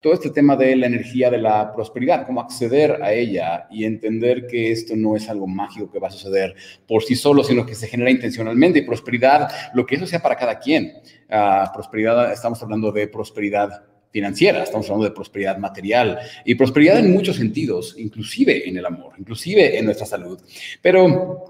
todo este tema de la energía de la prosperidad, cómo acceder a ella y entender que esto no es algo mágico que va a suceder por sí solo, sino que se genera intencionalmente. Y prosperidad, lo que eso sea para cada quien. Ah, prosperidad, estamos hablando de prosperidad financiera, estamos hablando de prosperidad material y prosperidad en muchos sentidos, inclusive en el amor, inclusive en nuestra salud. Pero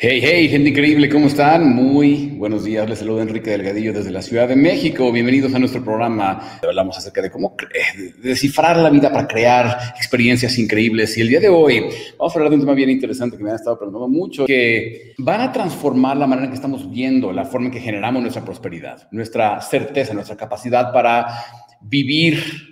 Hey, hey, gente increíble, ¿cómo están? Muy buenos días, les saluda Enrique Delgadillo desde la Ciudad de México. Bienvenidos a nuestro programa. Hablamos acerca de cómo descifrar la vida para crear experiencias increíbles. Y el día de hoy vamos a hablar de un tema bien interesante que me han estado preguntando mucho, que van a transformar la manera en que estamos viendo, la forma en que generamos nuestra prosperidad, nuestra certeza, nuestra capacidad para vivir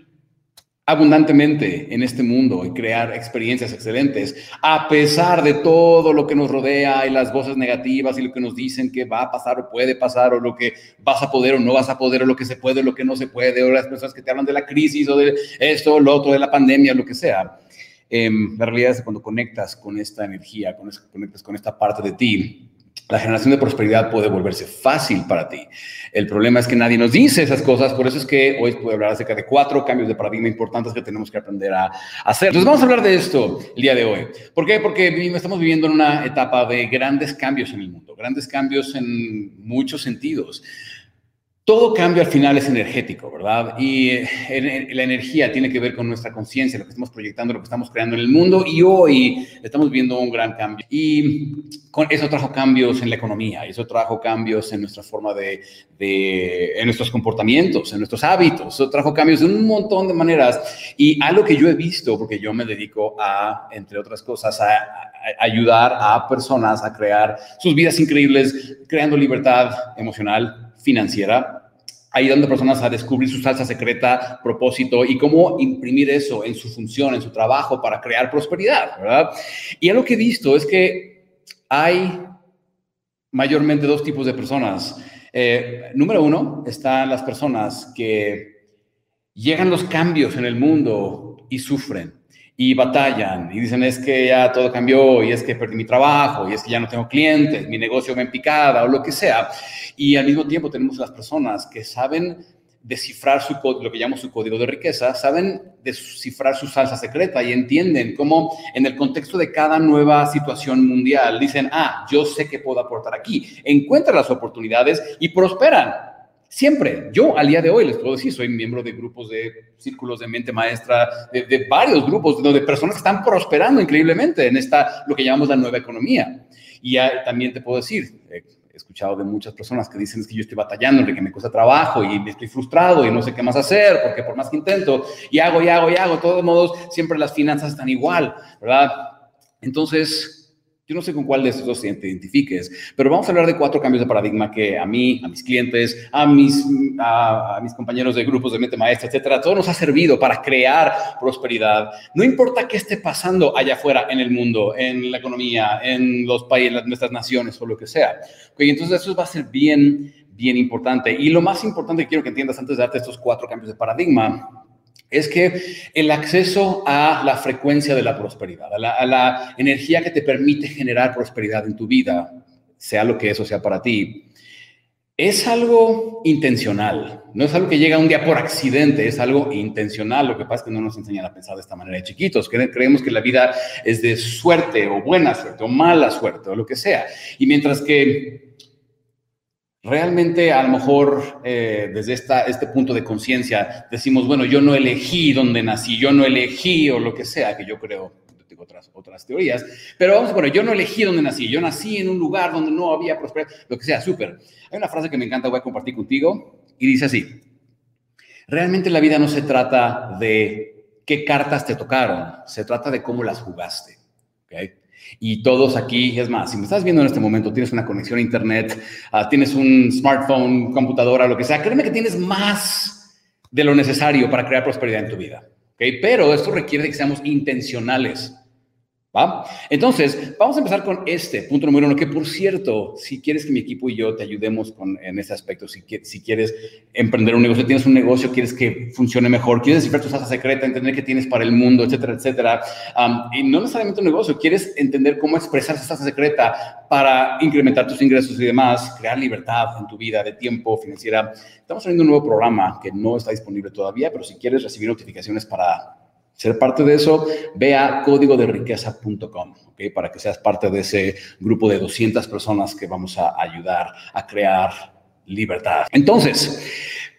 abundantemente en este mundo y crear experiencias excelentes, a pesar de todo lo que nos rodea y las voces negativas y lo que nos dicen que va a pasar o puede pasar o lo que vas a poder o no vas a poder o lo que se puede o lo que no se puede o las personas que te hablan de la crisis o de esto o lo otro, de la pandemia, lo que sea. Em, la realidad es que cuando conectas con esta energía, con esta parte de ti, la generación de prosperidad puede volverse fácil para ti. El problema es que nadie nos dice esas cosas, por eso es que hoy puedo hablar acerca de cuatro cambios de paradigma importantes que tenemos que aprender a hacer. Entonces vamos a hablar de esto el día de hoy. ¿Por qué? Porque estamos viviendo en una etapa de grandes cambios en el mundo, grandes cambios en muchos sentidos todo cambio al final es energético, ¿verdad? Y eh, la energía tiene que ver con nuestra conciencia, lo que estamos proyectando, lo que estamos creando en el mundo. Y hoy estamos viendo un gran cambio. Y con eso trajo cambios en la economía, eso trajo cambios en nuestra forma de, en nuestros comportamientos, en nuestros hábitos, eso trajo cambios de un montón de maneras. Y algo que yo he visto, porque yo me dedico a, entre otras cosas, a ayudar a personas a crear sus vidas increíbles, creando libertad emocional, financiera, ayudando a personas a descubrir su salsa secreta, propósito y cómo imprimir eso en su función, en su trabajo para crear prosperidad, ¿verdad? Y algo que he visto es que hay mayormente dos tipos de personas. Eh, número uno, están las personas que llegan los cambios en el mundo y sufren y batallan y dicen es que ya todo cambió y es que perdí mi trabajo y es que ya no tengo clientes, mi negocio me en picada o lo que sea. Y al mismo tiempo tenemos las personas que saben descifrar su, lo que llamamos su código de riqueza, saben descifrar su salsa secreta y entienden cómo en el contexto de cada nueva situación mundial dicen, ah, yo sé que puedo aportar aquí, encuentran las oportunidades y prosperan. Siempre, yo al día de hoy les puedo decir, soy miembro de grupos de círculos de mente maestra, de, varios grupos, de personas que están prosperando increíblemente en esta, lo que llamamos la nueva economía. Y también te puedo decir, he escuchado de muchas personas que dicen es que yo estoy batallando, que me cuesta trabajo y estoy frustrado y no sé qué más hacer, porque por más que intento y hago y hago y hago, de todos modos, siempre las finanzas están igual, ¿verdad? Entonces, yo no sé con cuál de estos dos te identifiques, pero vamos a hablar de cuatro cambios de paradigma que a mí, a mis clientes, a mis, a, mis compañeros de grupos de mente maestra, etcétera, todo nos ha servido para crear prosperidad. No importa qué esté pasando allá afuera en el mundo, en la economía, en los países, en nuestras naciones o lo que sea. Okay, entonces eso va a ser bien, bien importante. Y lo más importante que quiero que entiendas antes de darte estos cuatro cambios de paradigma es que el acceso a la frecuencia de la prosperidad, a la, energía que te permite generar prosperidad en tu vida, sea lo que eso sea para ti, es algo intencional, no es algo que llega un día por accidente, es algo intencional. Lo que pasa es que no nos enseñan a pensar de esta manera de chiquitos. Creemos que la vida es de suerte o buena suerte o mala suerte o lo que sea. Y mientras que realmente a lo mejor eh, desde este punto de conciencia decimos, bueno, yo no elegí dónde nací, yo no elegí o lo que sea, que yo creo, tengo otras, otras teorías, pero vamos, bueno, yo no elegí dónde nací, yo nací en un lugar donde no había prosperidad, lo que sea, súper. Hay una frase que me encanta, voy a compartir contigo, y dice así, realmente la vida no se trata de qué cartas te tocaron, se trata de cómo las jugaste. ¿okay? Y todos aquí, es más, si me estás viendo en este momento, tienes una conexión a Internet, ah, tienes un smartphone, computadora, lo que sea, créeme que tienes más de lo necesario para crear prosperidad en tu vida. ¿okay? Pero esto requiere que seamos intencionales Entonces, vamos a empezar con este punto número uno, que por cierto, si quieres que mi equipo y yo te ayudemos con, en este aspecto, si, quieres emprender un negocio, tienes un negocio, quieres que funcione mejor, quieres descifrar tu salsa secreta, entender qué tienes para el mundo, etcétera, etcétera, y no necesariamente un negocio, quieres entender cómo expresar esa salsa secreta para incrementar tus ingresos y demás, crear libertad en tu vida de tiempo, financiera. Estamos abriendo un nuevo programa que no está disponible todavía, pero si quieres recibir notificaciones para ser parte de eso, ve a ¿okay? para que seas parte de ese grupo de 200 personas que vamos a ayudar a crear libertad. Entonces,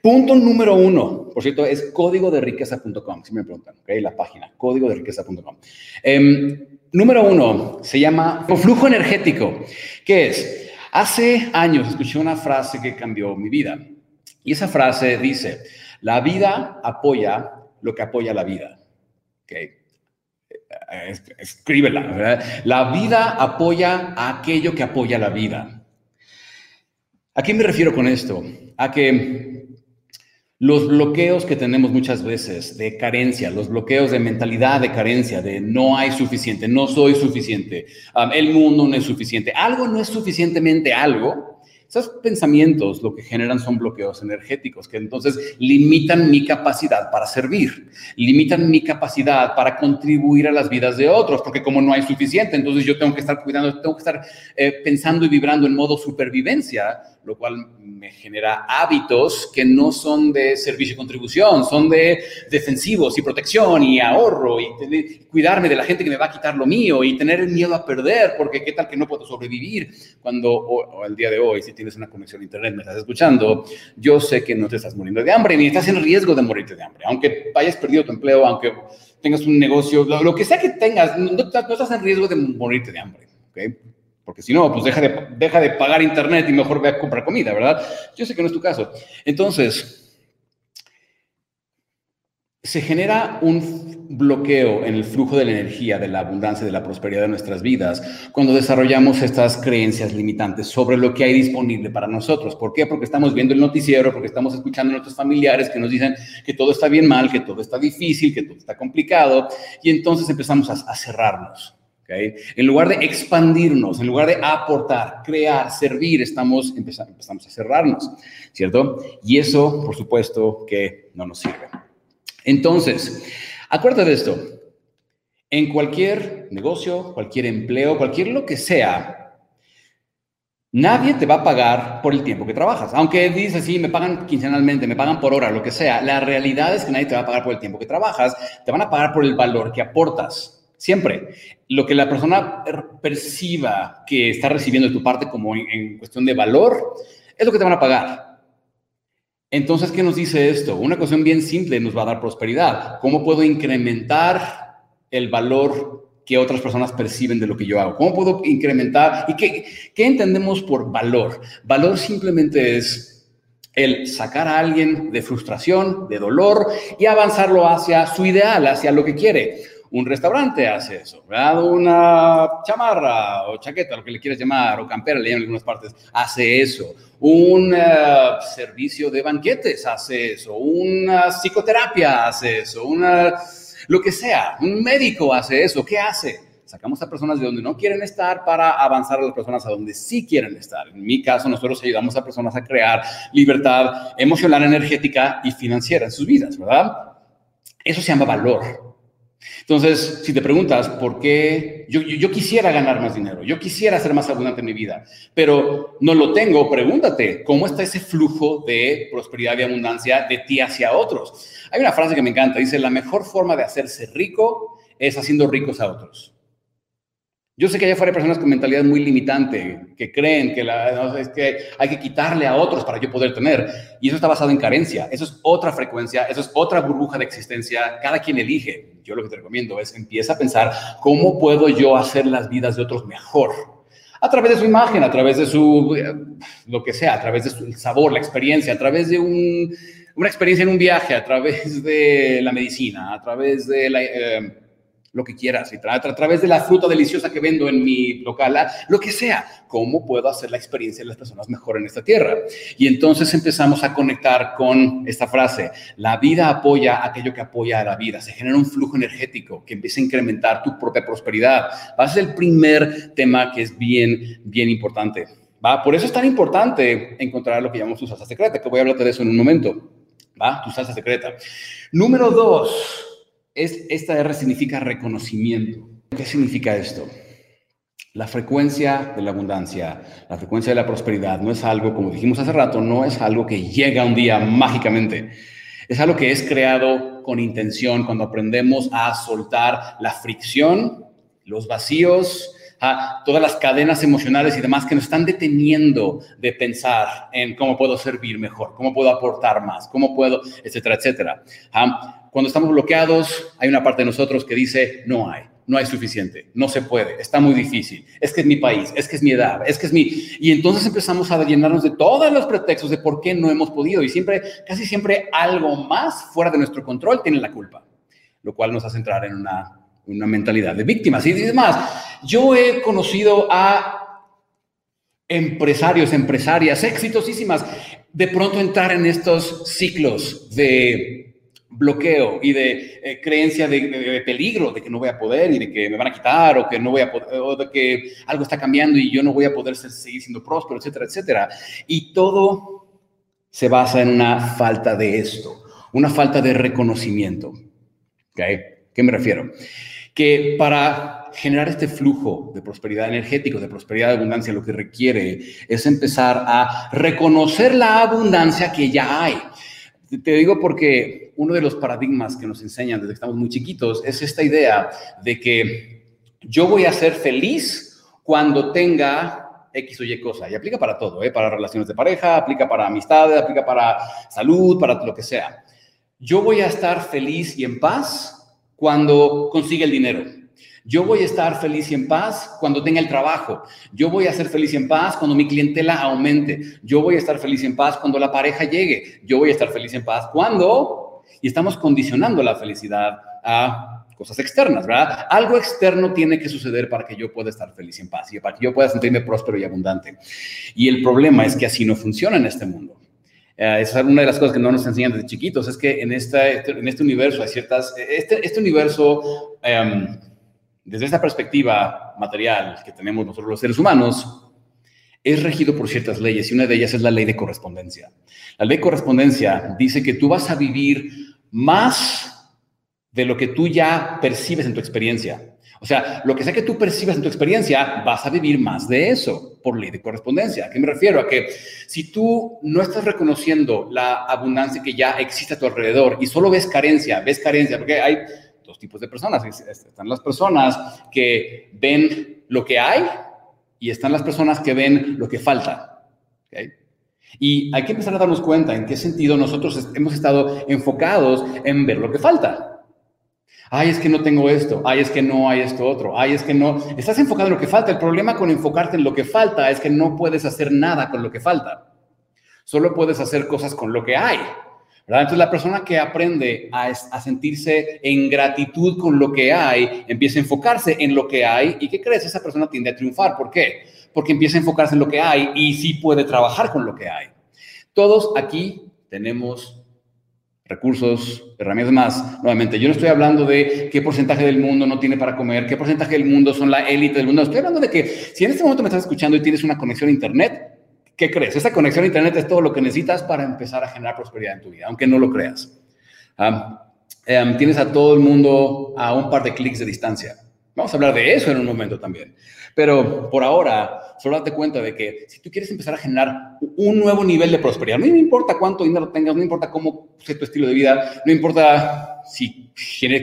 punto número uno, por cierto, es códigoderiqueza.com, si me preguntan, ¿okay? la página, códigoderiqueza.com. Em, número uno, se llama flujo energético. ¿Qué es? Hace años escuché una frase que cambió mi vida. Y esa frase dice, la vida apoya lo que apoya la vida. Okay. Escríbela. La vida apoya a aquello que apoya la vida. ¿A qué me refiero con esto? A que los bloqueos que tenemos muchas veces de carencia, los bloqueos de mentalidad de carencia, de no hay suficiente, no soy suficiente, el mundo no es suficiente, algo no es suficientemente algo, esos pensamientos lo que generan son bloqueos energéticos que entonces limitan mi capacidad para servir, limitan mi capacidad para contribuir a las vidas de otros, porque como no hay suficiente, entonces yo tengo que estar cuidando, tengo que estar eh, pensando y vibrando en modo supervivencia lo cual me genera hábitos que no son de servicio y contribución, son de defensivos y protección y ahorro y cuidarme de la gente que me va a quitar lo mío y tener miedo a perder, porque qué tal que no puedo sobrevivir cuando, o, el día de hoy, si tienes una conexión a internet, me estás escuchando, yo sé que no te estás muriendo de hambre ni estás en riesgo de morirte de hambre, aunque hayas perdido tu empleo, aunque tengas un negocio, lo, que sea que tengas, no, estás en riesgo de morirte de hambre, ¿ok? Porque si no, pues deja de, deja de pagar internet y mejor ve a comprar comida, ¿verdad? Yo sé que no es tu caso. Entonces, se genera un bloqueo en el flujo de la energía, de la abundancia, de la prosperidad de nuestras vidas, cuando desarrollamos estas creencias limitantes sobre lo que hay disponible para nosotros. ¿Por qué? Porque estamos viendo el noticiero, porque estamos escuchando a nuestros familiares que nos dicen que todo está bien mal, que todo está difícil, que todo está complicado, y entonces empezamos a cerrarnos. En lugar de expandirnos, en lugar de aportar, crear, servir, estamos empezando, empezamos a cerrarnos, ¿cierto? Y eso, por supuesto, que no nos sirve. Entonces, acuérdate de esto. En cualquier negocio, cualquier empleo, cualquier lo que sea, nadie te va a pagar por el tiempo que trabajas. Aunque dices, sí, me pagan quincenalmente, me pagan por hora, lo que sea, la realidad es que nadie te va a pagar por el tiempo que trabajas, te van a pagar por el valor que aportas. Siempre. Lo que la persona perciba que está recibiendo de tu parte como en, cuestión de valor, es lo que te van a pagar. Entonces, ¿qué nos dice esto? Una cuestión bien simple nos va a dar prosperidad. ¿Cómo puedo incrementar el valor que otras personas perciben de lo que yo hago? ¿Cómo puedo incrementar? ¿Y qué, qué entendemos por valor? Valor simplemente es el sacar a alguien de frustración, de dolor y avanzarlo hacia su ideal, hacia lo que quiere. Un restaurante hace eso, ¿verdad? Una chamarra o chaqueta, lo que le quieras llamar, o campera, le llaman en algunas partes, hace eso. Un eh, servicio de banquetes hace eso. Una psicoterapia hace eso. Una, lo que sea. Un médico hace eso. ¿Qué hace? Sacamos a personas de donde no quieren estar para avanzar a las personas a donde sí quieren estar. En mi caso, nosotros ayudamos a personas a crear libertad emocional, energética y financiera en sus vidas, ¿verdad? Eso se llama valor. Entonces, si te preguntas por qué yo, quisiera ganar más dinero, yo quisiera ser más abundante en mi vida, pero no lo tengo, pregúntate, ¿cómo está ese flujo de prosperidad y abundancia de ti hacia otros? Hay una frase que me encanta, dice, la mejor forma de hacerse rico es haciendo ricos a otros. Yo sé que allá afuera hay personas con mentalidad muy limitante, que creen que, la, es que hay que quitarle a otros para yo poder tener. Y eso está basado en carencia. Eso es otra frecuencia, eso es otra burbuja de existencia. Cada quien elige. Yo lo que te recomiendo es empieza a pensar cómo puedo yo hacer las vidas de otros mejor. A través de su imagen, a través de su, eh, lo que sea, a través de su sabor, la experiencia, a través de una experiencia en un viaje, a través de la medicina, a través de la... Eh, lo que quieras, y a, través de la fruta deliciosa que vendo en mi local, ah, lo que sea, ¿cómo puedo hacer la experiencia de las personas mejor en esta tierra? Y entonces empezamos a conectar con esta frase, la vida apoya aquello que apoya a la vida, se genera un flujo energético que empieza a incrementar tu propia prosperidad. Va a ser el primer tema que es bien, bien importante. ¿va? Por eso es tan importante encontrar lo que llamamos tu salsa secreta, que voy a hablar de eso en un momento. ¿va? Tu salsa secreta. Número dos, es, esta R significa reconocimiento. ¿Qué significa esto? La frecuencia de la abundancia, la frecuencia de la prosperidad no es algo, como dijimos hace rato, no es algo que llega un día mágicamente. Es algo que es creado con intención cuando aprendemos a soltar la fricción, los vacíos, todas las cadenas emocionales y demás que nos están deteniendo de pensar en cómo puedo servir mejor, cómo puedo aportar más, cómo puedo, etcétera, etcétera. Cuando estamos bloqueados, hay una parte de nosotros que dice, no hay, no hay suficiente, no se puede, está muy difícil, es que es mi país, es que es mi edad, es que es mi... Y entonces empezamos a llenarnos de todos los pretextos de por qué no hemos podido y siempre, casi siempre algo más fuera de nuestro control tiene la culpa, lo cual nos hace entrar en una, una mentalidad de víctimas. Y demás, yo he conocido a empresarios, empresarias exitosísimas, de pronto entrar en estos ciclos de bloqueo y de eh, creencia de, peligro, de que no voy a poder y de que me van a quitar o que no voy a poder, o de que algo está cambiando y yo no voy a poder seguir siendo próspero, etcétera, etcétera. Y todo se basa en una falta de esto, una falta de reconocimiento. ¿Okay? ¿Qué me refiero? Que para generar este flujo de prosperidad energético, de prosperidad de abundancia, lo que requiere es empezar a reconocer la abundancia que ya hay. Te digo porque uno de los paradigmas que nos enseñan desde que estamos muy chiquitos es esta idea de que yo voy a ser feliz cuando tenga X o Y cosa. Y aplica para todo, ¿eh? para relaciones de pareja, aplica para amistades, aplica para salud, para lo que sea. Yo voy a estar feliz y en paz cuando consiga el dinero. Yo voy a estar feliz y en paz cuando tenga el trabajo. Yo voy a ser feliz y en paz cuando mi clientela aumente. Yo voy a estar feliz y en paz cuando la pareja llegue. Yo voy a estar feliz y en paz cuando... Y estamos condicionando la felicidad a cosas externas, ¿verdad? Algo externo tiene que suceder para que yo pueda estar feliz y en paz y para que yo pueda sentirme próspero y abundante. Y el problema es que así no funciona en este mundo. Eh, esa es una de las cosas que no nos enseñan desde chiquitos, es que en, esta, en este universo hay ciertas, este, este universo em, desde esta perspectiva material que tenemos nosotros los seres humanos, es regido por ciertas leyes y una de ellas es la ley de correspondencia. La ley de correspondencia dice que tú vas a vivir más de lo que tú ya percibes en tu experiencia. O sea, lo que sea que tú percibas en tu experiencia, vas a vivir más de eso por ley de correspondencia. ¿A qué me refiero? A que si tú no estás reconociendo la abundancia que ya existe a tu alrededor y solo ves carencia, ves carencia, porque hay dos tipos de personas. Están las personas que ven lo que hay y están las personas que ven lo que falta. Y hay que empezar a darnos cuenta en qué sentido nosotros hemos estado enfocados en ver lo que falta. Ay, es que no tengo esto. Ay, es que no hay esto otro. Ay, es que no. Estás enfocado en lo que falta. El problema con enfocarte en lo que falta es que no puedes hacer nada con lo que falta. Solo puedes hacer cosas con lo que hay. Entonces la persona que aprende a, sentirse en gratitud con lo que hay, empieza a enfocarse en lo que hay y ¿qué crees? Esa persona tiende a triunfar. ¿Por qué? Porque empieza a enfocarse en lo que hay y sí puede trabajar con lo que hay. Todos aquí tenemos recursos, herramientas más. Nuevamente, yo no estoy hablando de qué porcentaje del mundo no tiene para comer, qué porcentaje del mundo son la élite del mundo. Estoy hablando de que si en este momento me estás escuchando y tienes una conexión a Internet, ¿Qué crees? Esa conexión a Internet es todo lo que necesitas para empezar a generar prosperidad en tu vida, aunque no lo creas. Em, tienes a todo el mundo a un par de clics de distancia. Vamos a hablar de eso en un momento también. Pero por ahora, solo date cuenta de que si tú quieres empezar a generar un nuevo nivel de prosperidad, no importa cuánto dinero tengas, no importa cómo sea tu estilo de vida, no importa si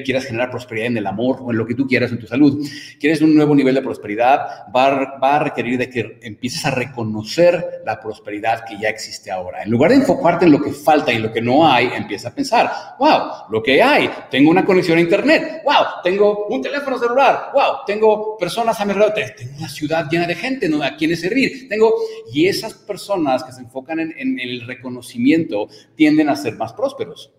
quieras generar prosperidad en el amor o en lo que tú quieras en tu salud, quieres un nuevo nivel de prosperidad, va a, requerir de que empieces a reconocer la prosperidad que ya existe ahora. En lugar de enfocarte en lo que falta y lo que no hay, empieza a pensar, wow, lo que hay, tengo una conexión a internet, wow, tengo un teléfono celular, wow, tengo personas a mi alrededor, tengo una ciudad llena de gente a quienes servir, tengo, y esas personas que se enfocan en el reconocimiento tienden a ser más prósperos.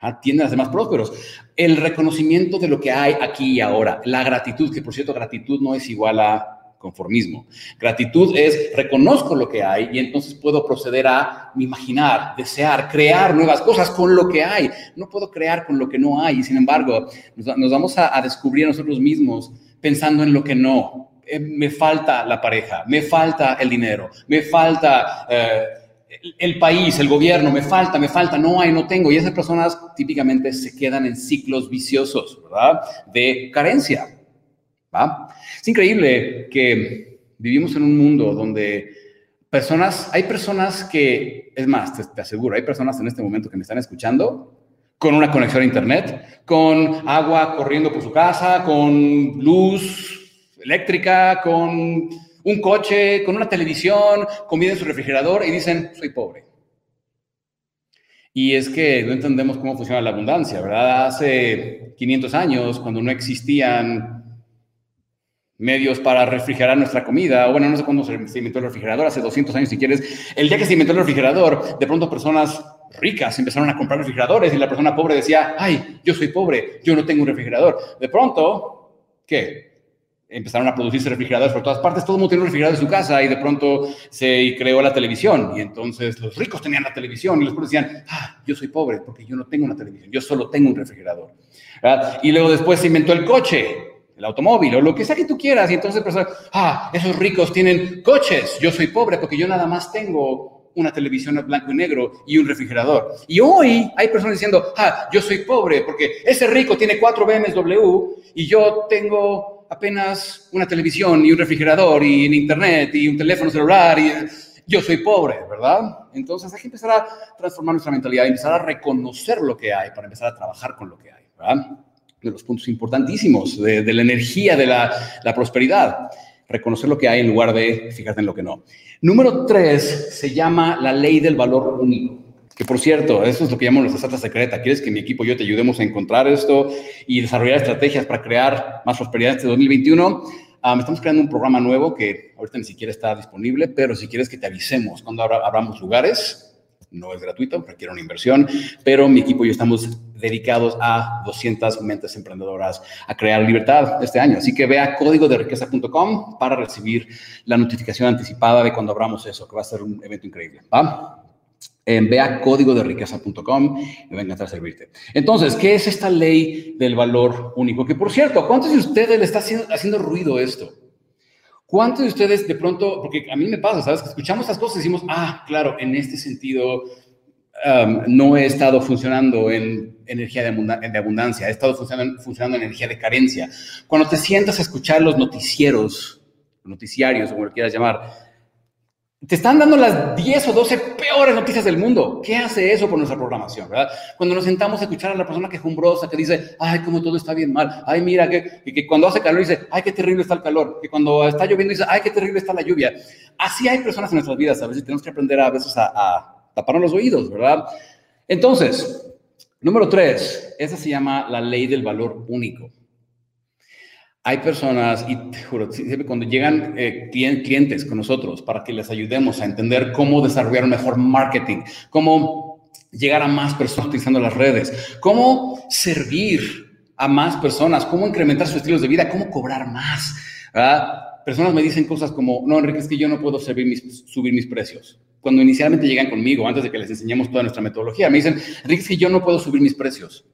Atienden a los demás prósperos. El reconocimiento de lo que hay aquí y ahora, la gratitud, que por cierto, gratitud no es igual a conformismo. Gratitud es reconozco lo que hay y entonces puedo proceder a imaginar, desear, crear nuevas cosas con lo que hay. No puedo crear con lo que no hay y sin embargo nos, vamos a, descubrir a nosotros mismos pensando en lo que no. Eh, me falta la pareja, me falta el dinero, me falta... Eh, el país, el gobierno, me falta, me falta, no hay, no tengo. Y esas personas típicamente se quedan en ciclos viciosos, ¿verdad? De carencia. ¿va? Es increíble que vivimos en un mundo donde personas, hay personas que, es más, te, aseguro, hay personas en este momento que me están escuchando con una conexión a Internet, con agua corriendo por su casa, con luz eléctrica, con un coche, con una televisión, comida en su refrigerador y dicen, soy pobre. Y es que no entendemos cómo funciona la abundancia, ¿verdad? Hace 500 años, cuando no existían medios para refrigerar nuestra comida, o bueno, no sé cuándo se inventó el refrigerador, hace 200 años si quieres, el día que se inventó el refrigerador, de pronto personas ricas empezaron a comprar refrigeradores y la persona pobre decía, ay, yo soy pobre, yo no tengo un refrigerador. De pronto, ¿qué? Empezaron a producirse refrigeradores por todas partes, todo el mundo tenía un refrigerador en su casa y de pronto se creó la televisión y entonces los ricos tenían la televisión y los pobres decían, ah, yo soy pobre porque yo no tengo una televisión, yo solo tengo un refrigerador. Y luego después se inventó el coche, el automóvil o lo que sea que tú quieras y entonces personas, ah, esos ricos tienen coches, yo soy pobre porque yo nada más tengo una televisión en blanco y negro y un refrigerador. Y hoy hay personas diciendo, ah, yo soy pobre porque ese rico tiene cuatro BMW y yo tengo apenas una televisión y un refrigerador y internet y un teléfono celular y yo soy pobre, ¿verdad? Entonces hay que empezar a transformar nuestra mentalidad, empezar a reconocer lo que hay para empezar a trabajar con lo que hay, ¿verdad? De los puntos importantísimos de, la energía de la, la prosperidad reconocer lo que hay en lugar de fijarte en lo que no. Número tres se llama la ley del valor único. Que por cierto, eso es lo que llamamos nuestra receta secreta. ¿Quieres que mi equipo y yo te ayudemos a encontrar esto y desarrollar estrategias para crear más prosperidad este 2021? Ah, estamos creando un programa nuevo que ahorita ni siquiera está disponible, pero si quieres que te avisemos cuando abramos lugares, no es gratuito, requiere una inversión, pero mi equipo y yo estamos dedicados a 200 mentes emprendedoras a crear libertad este año. Así que ve a código para recibir la notificación anticipada de cuando abramos eso, que va a ser un evento increíble. ¿va? Ve a código de riqueza.com, me va a servirte. Entonces, ¿qué es esta ley del valor único? Que por cierto, ¿cuántos de ustedes le está haciendo, ruido esto? ¿Cuántos de ustedes de pronto, porque a mí me pasa, ¿sabes? Que escuchamos estas cosas y decimos, ah, claro, en este sentido um, no he estado funcionando en energía de, abundancia, he estado funcionando, funcionando en energía de carencia. Cuando te sientas a escuchar los noticieros, noticiarios, como lo quieras llamar, te están dando las 10 o 12 peores noticias del mundo. ¿Qué hace eso por nuestra programación, verdad? Cuando nos sentamos a escuchar a la persona quejumbrosa que dice, ay, cómo todo está bien mal. Ay, mira, que, que cuando hace calor dice, ay, qué terrible está el calor. Que cuando está lloviendo dice, ay, qué terrible está la lluvia. Así hay personas en nuestras vidas. A veces tenemos que aprender a veces a, a taparnos los oídos, ¿verdad? Entonces, número tres, esa se llama la ley del valor único. Hay personas, y te juro, cuando llegan eh, clientes con nosotros para que les ayudemos a entender cómo desarrollar mejor marketing, cómo llegar a más personas utilizando las redes, cómo servir a más personas, cómo incrementar sus estilos de vida, cómo cobrar más. Personas me dicen cosas como, no, Enrique, es que yo no puedo subir mis precios. Cuando inicialmente llegan conmigo, antes de que les enseñemos toda nuestra metodología, me dicen, Enrique, es que yo no puedo subir mis precios.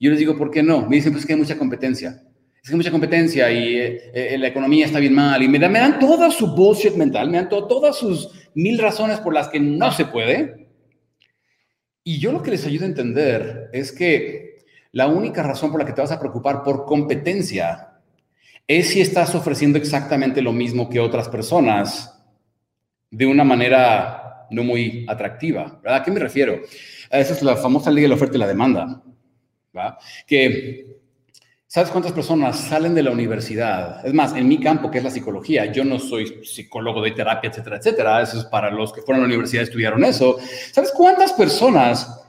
Yo les digo, ¿por qué no? Me dicen, pues que hay mucha competencia es que mucha competencia y eh, eh, la economía está bien mal. Y me dan, toda su bullshit mental, me dan todas sus mil razones por las que no se puede. Y yo lo que les ayudo a entender es que la única razón por la que te vas a preocupar por competencia es si estás ofreciendo exactamente lo mismo que otras personas de una manera no muy atractiva. ¿A qué me refiero? Esa es la famosa ley de la oferta y la demanda. ¿verdad? Que ¿Sabes cuántas personas salen de la universidad? Es más, en mi campo, que es la psicología, yo no soy psicólogo de terapia, etcétera, etcétera. Eso es para los que fueron a la universidad y estudiaron eso. ¿Sabes cuántas personas,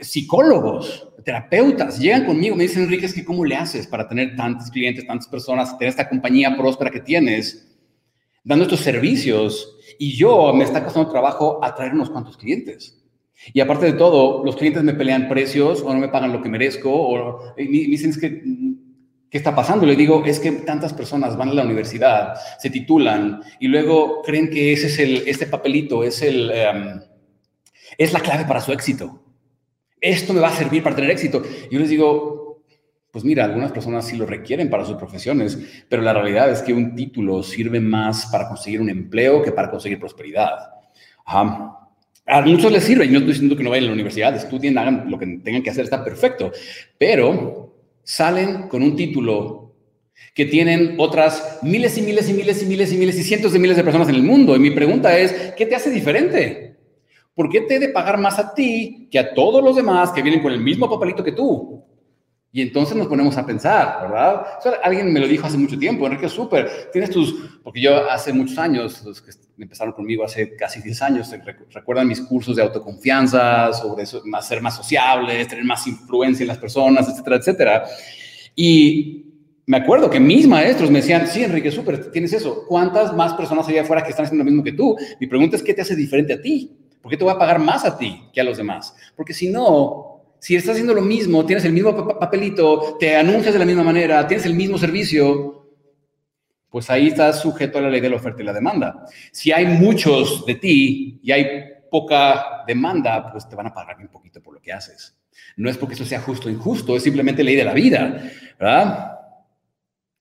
psicólogos, terapeutas, llegan conmigo, me dicen, Enrique, es que cómo le haces para tener tantos clientes, tantas personas, tener esta compañía próspera que tienes, dando estos servicios? Y yo me está costando trabajo atraer unos cuantos clientes. Y aparte de todo, los clientes me pelean precios o no me pagan lo que merezco o me dicen que ¿Qué está pasando? Le digo, es que tantas personas van a la universidad, se titulan y luego creen que ese es el, este papelito es, el, em, es la clave para su éxito. Esto me va a servir para tener éxito. Yo les digo, pues mira, algunas personas sí lo requieren para sus profesiones, pero la realidad es que un título sirve más para conseguir un empleo que para conseguir prosperidad. A muchos les sirve, y no estoy diciendo que no vayan a la universidad, estudien, hagan lo que tengan que hacer, está perfecto, pero salen con un título que tienen otras miles y miles y miles y miles y miles y cientos de miles de personas en el mundo. Y mi pregunta es, ¿qué te hace diferente? ¿Por qué te he de pagar más a ti que a todos los demás que vienen con el mismo papelito que tú? Y entonces nos ponemos a pensar, ¿verdad? alguien me lo dijo hace mucho tiempo, Enrique, súper, tienes tus, porque yo hace muchos años, los que empezaron conmigo hace casi 10 años, recuerdan mis cursos de autoconfianza, sobre eso, más, ser más sociables, tener más influencia en las personas, etcétera, etcétera. Y me acuerdo que mis maestros me decían, sí, Enrique, súper, tienes eso. ¿Cuántas más personas allá afuera que están haciendo lo mismo que tú? Mi pregunta es, ¿qué te hace diferente a ti? ¿Por qué te voy a pagar más a ti que a los demás? Porque si no, si estás haciendo lo mismo, tienes el mismo papelito, te anuncias de la misma manera, tienes el mismo servicio, pues ahí estás sujeto a la ley de la oferta y la demanda. Si hay muchos de ti y hay poca demanda, pues te van a pagar un poquito por lo que haces. No es porque eso sea justo o injusto, es simplemente ley de la vida, ¿verdad?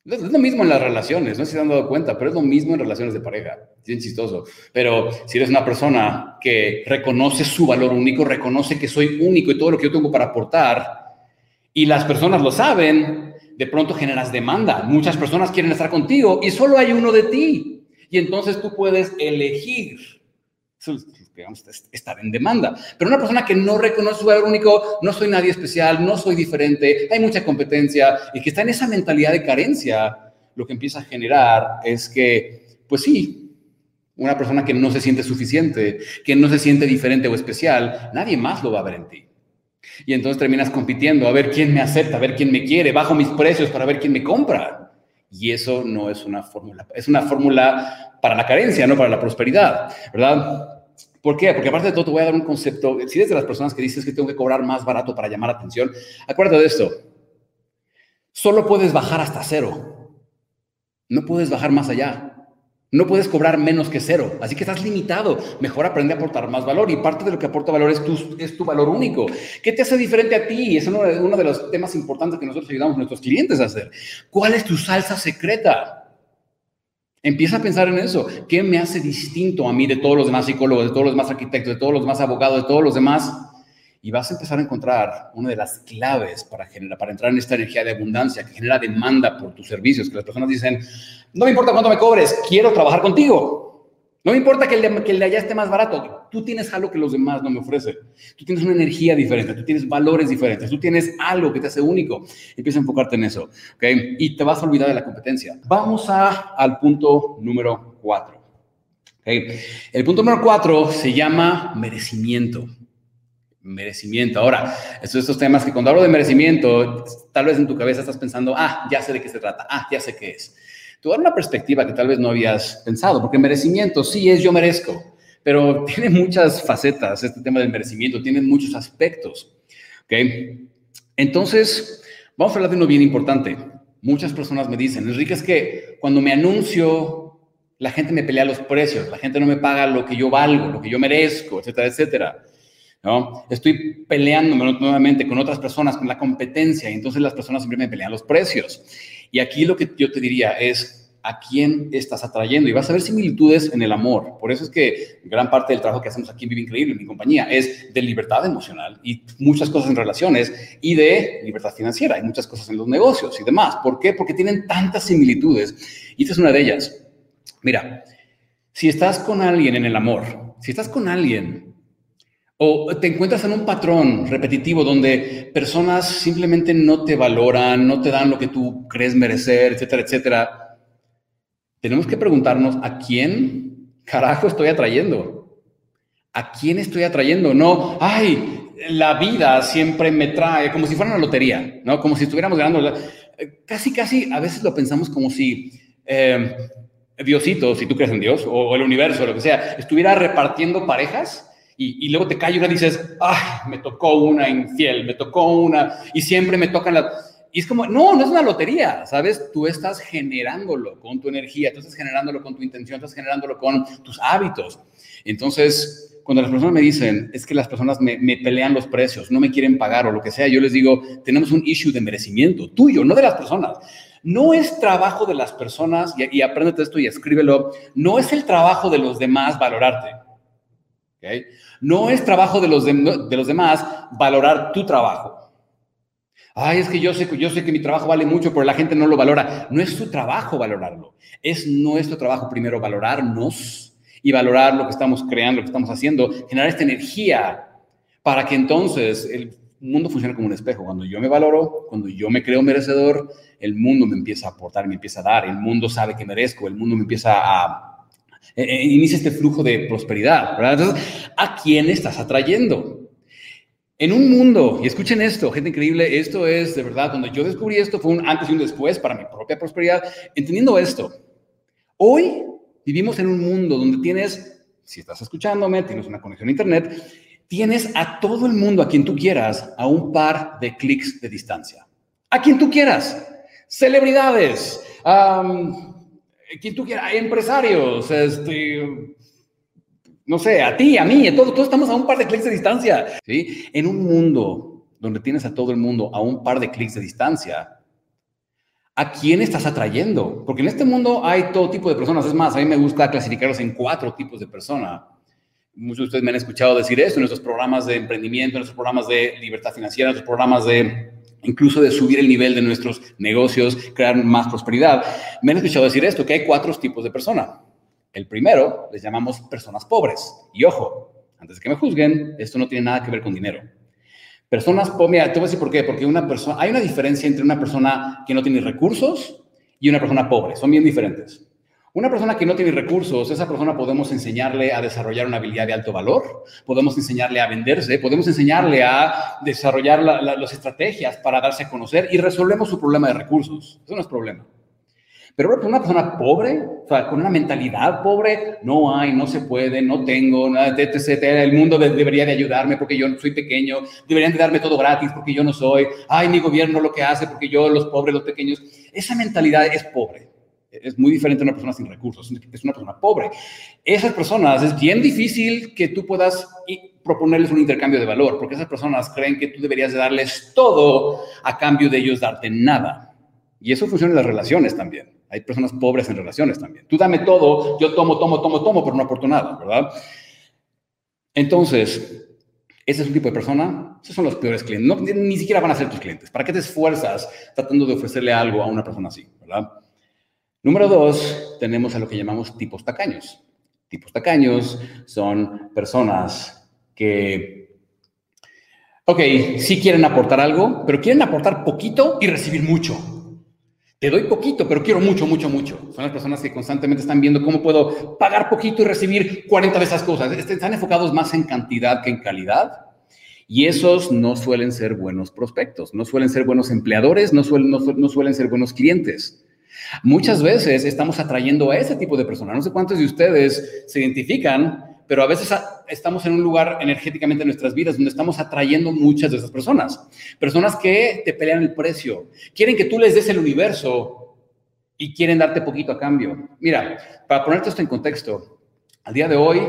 Es lo mismo en las relaciones, no sé si se han dado cuenta, pero es lo mismo en relaciones de pareja. Bien chistoso. Pero si eres una persona que reconoce su valor único, reconoce que soy único y todo lo que yo tengo para aportar, y las personas lo saben, de pronto generas demanda. Muchas personas quieren estar contigo y solo hay uno de ti. Y entonces tú puedes elegir digamos, estar en demanda. Pero una persona que no reconoce su valor único, no soy nadie especial, no soy diferente, hay mucha competencia y que está en esa mentalidad de carencia, lo que empieza a generar es que, pues sí, una persona que no se siente suficiente, que no se siente diferente o especial, nadie más lo va a ver en ti. Y entonces terminas compitiendo a ver quién me acepta, a ver quién me quiere, bajo mis precios para ver quién me compra. Y eso no es una fórmula, es una fórmula para la carencia, no para la prosperidad, ¿verdad? ¿Por qué? Porque aparte de todo, te voy a dar un concepto. Si eres de las personas que dices que tengo que cobrar más barato para llamar atención, acuérdate de esto. Solo puedes bajar hasta cero. No puedes bajar más allá. No puedes cobrar menos que cero. Así que estás limitado. Mejor aprende a aportar más valor. Y parte de lo que aporta valor es tu, es tu valor único. ¿Qué te hace diferente a ti? Es uno de, uno de los temas importantes que nosotros ayudamos a nuestros clientes a hacer. ¿Cuál es tu salsa secreta? Empieza a pensar en eso. ¿Qué me hace distinto a mí de todos los demás psicólogos, de todos los demás arquitectos, de todos los demás abogados, de todos los demás? Y vas a empezar a encontrar una de las claves para, generar, para entrar en esta energía de abundancia que genera demanda por tus servicios, que las personas dicen, no me importa cuánto me cobres, quiero trabajar contigo. No me importa que el, de, que el de allá esté más barato. Tú tienes algo que los demás no me ofrecen. Tú tienes una energía diferente, tú tienes valores diferentes, tú tienes algo que te hace único. Empieza a enfocarte en eso, ¿ok? Y te vas a olvidar de la competencia. Vamos a, al punto número cuatro. ¿okay? El punto número cuatro se llama merecimiento. Merecimiento. Ahora, estos, temas que cuando hablo de merecimiento, tal vez en tu cabeza estás pensando, ah, ya sé de qué se trata, ah, ya sé qué es. Te voy una perspectiva que tal vez no habías pensado, porque merecimiento sí es yo merezco, pero tiene muchas facetas este tema del merecimiento, tiene muchos aspectos. ¿ok? Entonces, vamos a hablar de uno bien importante. Muchas personas me dicen, Enrique, es que cuando me anuncio, la gente me pelea los precios, la gente no me paga lo que yo valgo, lo que yo merezco, etcétera, etcétera. ¿No? Estoy peleando nuevamente con otras personas, con la competencia, y entonces las personas siempre me pelean los precios. Y aquí lo que yo te diría es, ¿a quién estás atrayendo? Y vas a ver similitudes en el amor. Por eso es que gran parte del trabajo que hacemos aquí en Vive Increíble, en mi compañía, es de libertad emocional y muchas cosas en relaciones y de libertad financiera y muchas cosas en los negocios y demás. ¿Por qué? Porque tienen tantas similitudes. Y esta es una de ellas. Mira, si estás con alguien en el amor, si estás con alguien o te encuentras en un patrón repetitivo donde personas simplemente no te valoran, no te dan lo que tú crees merecer, etcétera, etcétera. Tenemos que preguntarnos a quién carajo estoy atrayendo. ¿A quién estoy atrayendo? No, ay, la vida siempre me trae, como si fuera una lotería, ¿no? Como si estuviéramos ganando. Casi, casi a veces lo pensamos como si eh, Diosito, si tú crees en Dios, o el universo, o lo que sea, estuviera repartiendo parejas y, luego te cae una dices, ay, me tocó una infiel, me tocó una, y siempre me tocan las... Y es como, no, no es una lotería, ¿sabes? Tú estás generándolo con tu energía, tú estás generándolo con tu intención, estás generándolo con tus hábitos. Entonces, cuando las personas me dicen, es que las personas me, pelean los precios, no me quieren pagar o lo que sea, yo les digo, tenemos un issue de merecimiento, tuyo, no de las personas. No es trabajo de las personas, y, y apréndete esto y escríbelo, no es el trabajo de los demás valorarte. No es trabajo de los, de, los demás valorar tu trabajo. Ay, es que yo sé, yo sé que mi trabajo vale mucho, pero la gente no lo valora. No es su trabajo valorarlo. Es nuestro trabajo primero valorarnos y valorar lo que estamos creando, lo que estamos haciendo, generar esta energía para que entonces el mundo funcione como un espejo. Cuando yo me valoro, cuando yo me creo merecedor, el mundo me empieza a aportar, me empieza a dar, el mundo sabe que merezco, el mundo me empieza a eh, eh, inicia este flujo de prosperidad, ¿a quién estás atrayendo? En un mundo, y escuchen esto, gente increíble, esto es de verdad, cuando yo descubrí esto fue un antes y un después para mi propia prosperidad, entendiendo esto. Hoy vivimos en un mundo donde tienes, si estás escuchándome, tienes una conexión a Internet, tienes a todo el mundo, a quien tú quieras, a un par de clics de distancia. A quien tú quieras. Celebridades, quien tú quieras, empresarios, este, no sé, a ti, a mí, todos, todos estamos a un par de clics de distancia, ¿sí? En un mundo donde tienes a todo el mundo a un par de clics de distancia, ¿a quién estás atrayendo? Porque en este mundo hay todo tipo de personas, es más, a mí me gusta clasificarlos en cuatro tipos de persona. Muchos de ustedes me han escuchado decir esto en nuestros programas de emprendimiento, en nuestros programas de libertad financiera, en nuestros programas de incluso de subir el nivel de nuestros negocios, crear más prosperidad. Me han escuchado decir esto, que hay cuatro tipos de persona. El primero les llamamos personas pobres. Y ojo, antes de que me juzguen, esto no tiene nada que ver con dinero. Personas pobres, te voy a decir por qué, porque una persona, hay una diferencia entre una persona que no tiene recursos y una persona pobre, son bien diferentes. Una persona que no tiene recursos, esa persona podemos enseñarle a desarrollar una habilidad de alto valor, podemos enseñarle a venderse, podemos enseñarle a desarrollar las estrategias para darse a conocer y resolvemos su problema de recursos. Eso no es problema. Pero una persona pobre, o sea, con una mentalidad pobre, no hay, no se puede, no tengo, nada, etc, El mundo debería de ayudarme porque yo soy pequeño, deberían de darme todo gratis porque yo no soy. Ay, mi gobierno lo que hace porque yo, los pobres, los pequeños. Esa mentalidad es pobre es muy diferente a una persona sin recursos, es una persona pobre. Esas personas es bien difícil que tú puedas proponerles un intercambio de valor, porque esas personas creen que tú deberías de darles todo a cambio de ellos darte nada. Y eso funciona en las relaciones también. Hay personas pobres en relaciones también. Tú dame todo, yo tomo, tomo, tomo, tomo, pero no aporto nada, ¿verdad? Entonces, ese es un tipo de persona, esos son los peores clientes. ni siquiera van a ser tus clientes. ¿Para qué te esfuerzas tratando de ofrecerle algo a una persona así, verdad? Número dos, tenemos a lo que llamamos tipos tacaños. Tipos tacaños son personas que, ok, sí quieren aportar algo, pero quieren aportar poquito y recibir mucho. Te doy poquito, pero quiero mucho, mucho, mucho. Son las personas que constantemente están viendo cómo puedo pagar poquito y recibir 40 de esas cosas. Están enfocados más en cantidad que en calidad. Y esos no suelen ser buenos prospectos, no suelen ser buenos empleadores, no suelen, no suelen ser buenos clientes. Muchas veces estamos atrayendo a ese tipo de personas. No sé cuántos de ustedes se identifican, pero a veces estamos en un lugar energéticamente en nuestras vidas donde estamos atrayendo muchas de esas personas. Personas que te pelean el precio, quieren que tú les des el universo y quieren darte poquito a cambio. Mira, para ponerte esto en contexto, al día de hoy,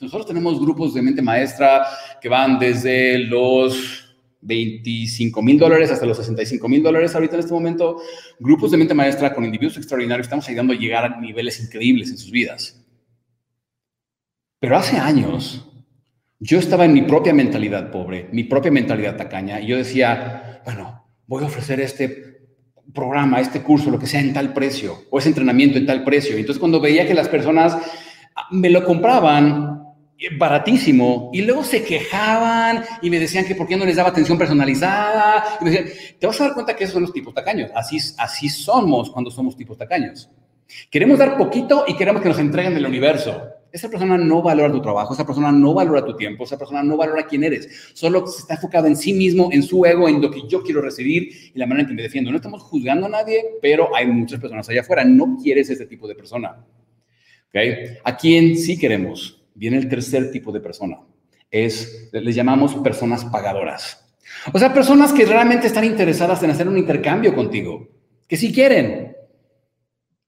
nosotros tenemos grupos de mente maestra que van desde los 25 mil dólares hasta los 65 mil dólares ahorita en este momento, grupos de mente maestra con individuos extraordinarios, estamos ayudando a llegar a niveles increíbles en sus vidas. Pero hace años, yo estaba en mi propia mentalidad pobre, mi propia mentalidad tacaña, y yo decía, bueno, voy a ofrecer este programa, este curso, lo que sea, en tal precio, o ese entrenamiento en tal precio. Entonces, cuando veía que las personas me lo compraban, baratísimo y luego se quejaban y me decían que por qué no les daba atención personalizada y me decían, te vas a dar cuenta que esos son los tipos tacaños, así, así somos cuando somos tipos tacaños. Queremos dar poquito y queremos que nos entreguen el universo. Esa persona no valora tu trabajo, esa persona no valora tu tiempo, esa persona no valora quién eres, solo se está enfocado en sí mismo, en su ego, en lo que yo quiero recibir y la manera en que me defiendo. No estamos juzgando a nadie, pero hay muchas personas allá afuera. No quieres ese tipo de persona. ¿Okay? ¿A quién sí queremos? Viene el tercer tipo de persona. Es, les llamamos personas pagadoras. O sea, personas que realmente están interesadas en hacer un intercambio contigo, que sí quieren,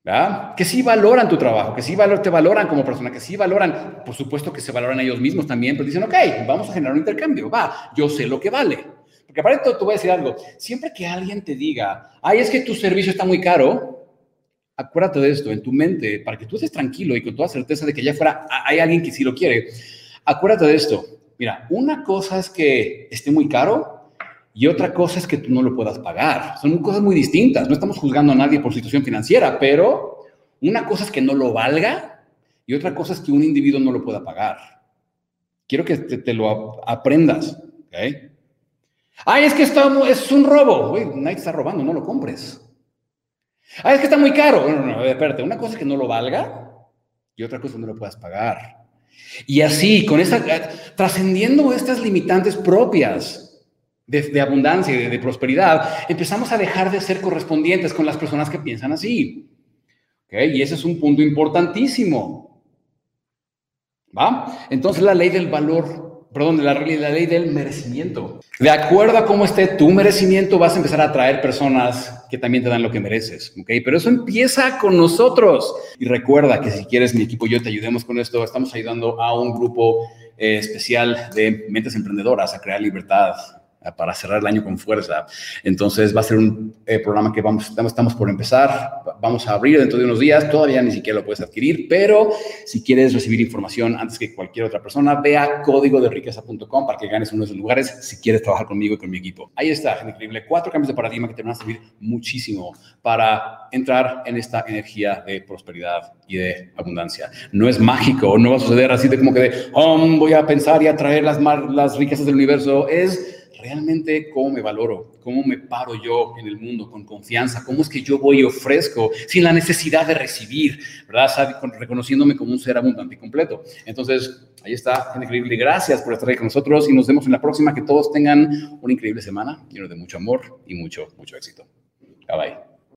¿verdad? que sí valoran tu trabajo, que sí te valoran como persona, que sí valoran, por supuesto que se valoran ellos mismos también, pero dicen, ok, vamos a generar un intercambio, va, yo sé lo que vale. Porque esto te voy a decir algo, siempre que alguien te diga, ay, es que tu servicio está muy caro, acuérdate de esto en tu mente, para que tú estés tranquilo y con toda certeza de que allá afuera hay alguien que sí lo quiere. Acuérdate de esto. Mira, una cosa es que esté muy caro y otra cosa es que tú no lo puedas pagar. Son cosas muy distintas. No estamos juzgando a nadie por situación financiera, pero una cosa es que no lo valga y otra cosa es que un individuo no lo pueda pagar. Quiero que te, lo aprendas. Ay, es que esto es un robo. nadie está robando, no lo compres. Ah, es que está muy caro. No, no, no, espérate. Una cosa es que no lo valga y otra cosa es que no lo puedas pagar. Y así, con esta, trascendiendo estas limitantes propias de, abundancia y de, prosperidad, empezamos a dejar de ser correspondientes con las personas que piensan así. ¿Okay? Y ese es un punto importantísimo. ¿Va? Entonces la ley del valor perdón, de la, la ley del merecimiento. De acuerdo a cómo esté tu merecimiento, vas a empezar a atraer personas que también te dan lo que mereces, ¿ok? Pero eso empieza con nosotros. Y recuerda que si quieres, mi equipo y yo te ayudemos con esto, estamos ayudando a un grupo eh, especial de mentes emprendedoras a crear libertad, para cerrar el año con fuerza. Entonces va a ser un eh, programa que vamos, estamos por empezar, vamos a abrir dentro de unos días, todavía ni siquiera lo puedes adquirir, pero si quieres recibir información antes que cualquier otra persona, ve a código de riqueza.com para que ganes uno de esos lugares si quieres trabajar conmigo y con mi equipo. Ahí está, increíble. Cuatro cambios de paradigma que te van a servir muchísimo para entrar en esta energía de prosperidad y de abundancia. No es mágico, no va a suceder así de como que de, oh, voy a pensar y atraer las riquezas del universo. Es realmente cómo me valoro, cómo me paro yo en el mundo con confianza, cómo es que yo voy y ofrezco sin la necesidad de recibir, ¿verdad? Reconociéndome como un ser abundante y completo. Entonces, ahí está, increíble. Gracias por estar ahí con nosotros y nos vemos en la próxima. Que todos tengan una increíble semana lleno de mucho amor y mucho, mucho éxito. Bye bye.